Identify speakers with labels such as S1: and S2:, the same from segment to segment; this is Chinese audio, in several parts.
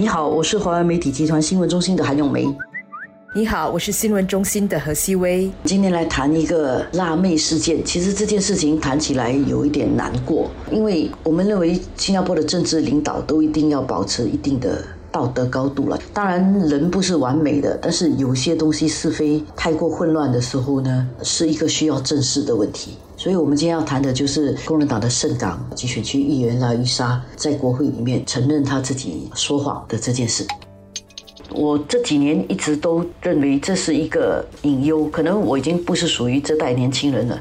S1: 你好，我是华为媒体集团新闻中心的韩永梅。
S2: 你好，我是新闻中心的何希薇。
S1: 今天来谈一个辣妹事件。其实这件事情谈起来有一点难过，因为我们认为新加坡的政治领导都一定要保持一定的道德高度了。当然，人不是完美的，但是有些东西是非太过混乱的时候呢，是一个需要正视的问题。所以，我们今天要谈的就是工人党的圣港集选区议员拉伊莎在国会里面承认他自己说谎的这件事。我这几年一直都认为这是一个隐忧，可能我已经不是属于这代年轻人了。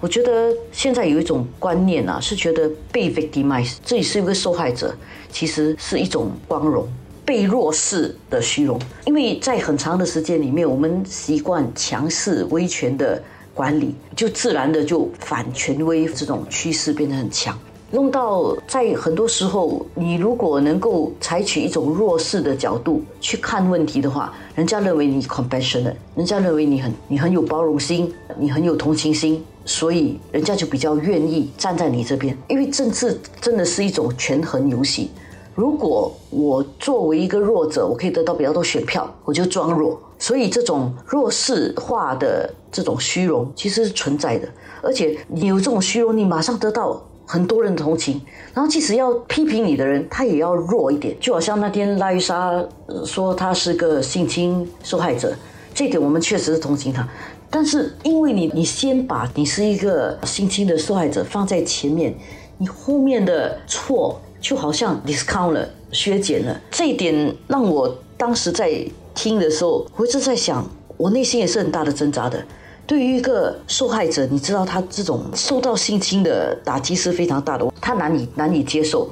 S1: 我觉得现在有一种观念啊，是觉得被 victimize，自己是一个受害者，其实是一种光荣；被弱势的虚荣。因为在很长的时间里面，我们习惯强势威权的管理，就自然的就反权威这种趋势变得很强。弄到在很多时候，你如果能够采取一种弱势的角度去看问题的话，人家认为你 compassionate，人家认为你很你很有包容心，你很有同情心，所以人家就比较愿意站在你这边。因为政治真的是一种权衡游戏，如果我作为一个弱者，我可以得到比较多选票，我就装弱。所以这种弱势化的这种虚荣其实是存在的，而且你有这种虚荣，你马上得到。很多人的同情，然后即使要批评你的人，他也要弱一点。就好像那天拉伊莎说他是个性侵受害者，这点我们确实是同情他。但是因为你，你先把你是一个性侵的受害者放在前面，你后面的错就好像 discount 了、削减了。这一点让我当时在听的时候，我一直在想，我内心也是很大的挣扎的。对于一个受害者，你知道他这种受到性侵的打击是非常大的，他难以难以接受。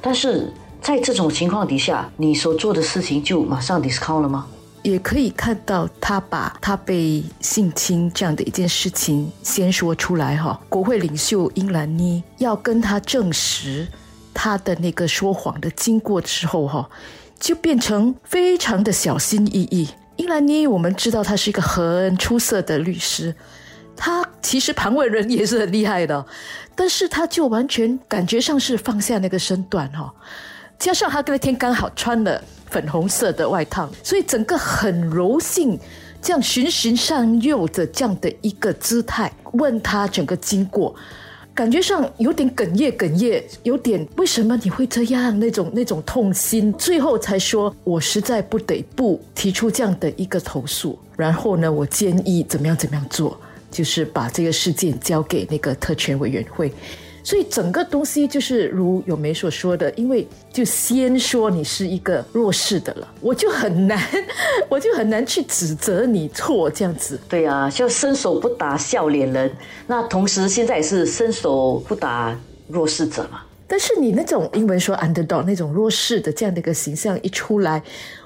S1: 但是在这种情况底下，你所做的事情就马上 discount 了吗？
S2: 也可以看到他把他被性侵这样的一件事情先说出来哈。国会领袖英兰妮要跟他证实他的那个说谎的经过之后哈，就变成非常的小心翼翼。英兰妮，我们知道他是一个很出色的律师，他其实旁问人也是很厉害的，但是他就完全感觉上是放下那个身段哈，加上他那天刚好穿了粉红色的外套，所以整个很柔性，这样循循善诱的这样的一个姿态，问他整个经过。感觉上有点哽咽，哽咽，有点为什么你会这样？那种那种痛心，最后才说，我实在不得不提出这样的一个投诉。然后呢，我建议怎么样怎么样做，就是把这个事件交给那个特权委员会。所以整个东西就是如有梅所说的，因为就先说你是一个弱势的了，我就很难，我就很难去指责你错这样子。
S1: 对啊，就伸手不打笑脸人，那同时现在也是伸手不打弱势者嘛。
S2: 但是你那种英文说 underdog 那种弱势的这样的一个形象一出来，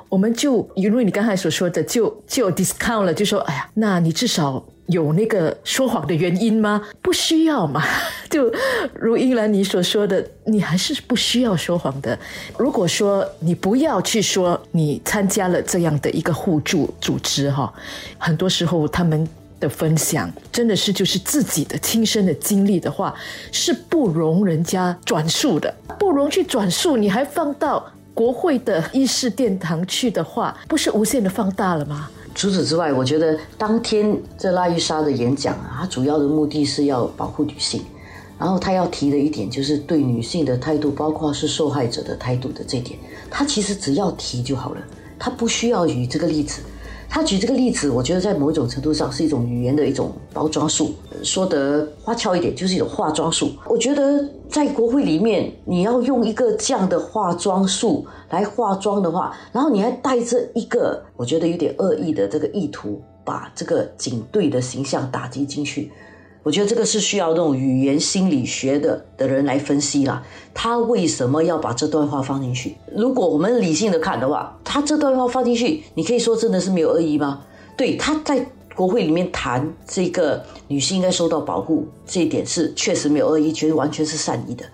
S2: 我们就因为你刚才所说的就就 discount 了，就说哎呀，那你至少。有那个说谎的原因吗？不需要嘛，就如英兰你所说的，你还是不需要说谎的。如果说你不要去说你参加了这样的一个互助组织哈，很多时候他们的分享真的是就是自己的亲身的经历的话，是不容人家转述的，不容去转述。你还放到国会的议事殿堂去的话，不是无限的放大了吗？
S1: 除此之外，我觉得当天这拉伊莎的演讲啊，他主要的目的是要保护女性，然后他要提的一点就是对女性的态度，包括是受害者的态度的这点，他其实只要提就好了，他不需要举这个例子。他举这个例子，我觉得在某一种程度上是一种语言的一种包装术，说得花俏一点，就是一种化妆术。我觉得在国会里面，你要用一个这样的化妆术来化妆的话，然后你还带着一个我觉得有点恶意的这个意图，把这个警队的形象打击进去。我觉得这个是需要那种语言心理学的的人来分析啦。他为什么要把这段话放进去？如果我们理性的看的话，他这段话放进去，你可以说真的是没有恶意吗？对，他在国会里面谈这个女性应该受到保护这一点是确实没有恶意，觉得完全是善意的。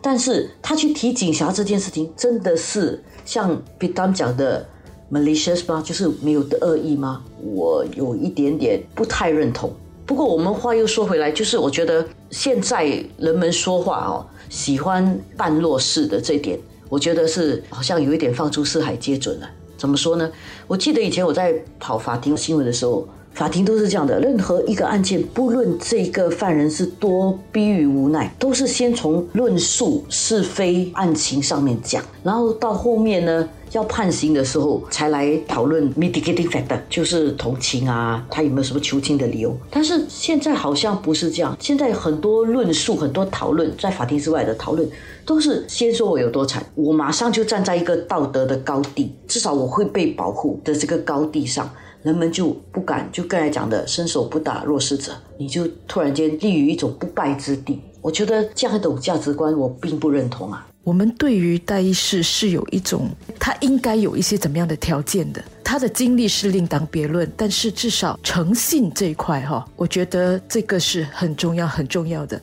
S1: 但是他去提警察这件事情，真的是像 Peter 讲的 malicious 吗？就是没有的恶意吗？我有一点点不太认同。不过我们话又说回来，就是我觉得现在人们说话哦，喜欢半弱势的这点，我觉得是好像有一点放诸四海皆准了。怎么说呢？我记得以前我在跑法庭新闻的时候。法庭都是这样的，任何一个案件，不论这个犯人是多逼于无奈，都是先从论述是非案情上面讲，然后到后面呢，要判刑的时候才来讨论 mitigating factor，就是同情啊，他有没有什么求情的理由。但是现在好像不是这样，现在很多论述、很多讨论，在法庭之外的讨论，都是先说我有多惨，我马上就站在一个道德的高地，至少我会被保护的这个高地上。人们就不敢，就刚才讲的伸手不打弱势者，你就突然间立于一种不败之地。我觉得这样一种价值观，我并不认同啊。
S2: 我们对于戴医师是有一种，他应该有一些怎么样的条件的？他的经历是另当别论，但是至少诚信这一块哈，我觉得这个是很重要、很重要的。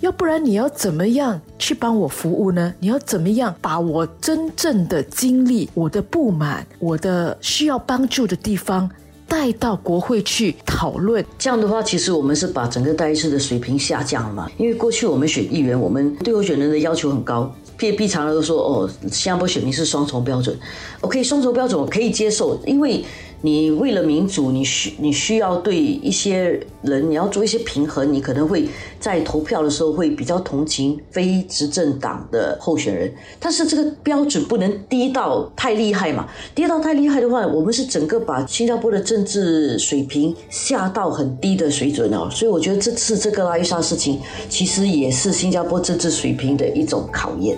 S2: 要不然你要怎么样去帮我服务呢？你要怎么样把我真正的经历、我的不满、我的需要帮助的地方带到国会去讨论？
S1: 这样的话，其实我们是把整个代议士的水平下降了嘛？因为过去我们选议员，我们对候选人的要求很高。毕毕常都说哦，新加坡选民是双重标准。OK，双重标准我可以接受，因为。你为了民主，你需你需要对一些人，你要做一些平衡，你可能会在投票的时候会比较同情非执政党的候选人，但是这个标准不能低到太厉害嘛？低到太厉害的话，我们是整个把新加坡的政治水平下到很低的水准哦。所以我觉得这次这个拉伊莎事情，其实也是新加坡政治水平的一种考验。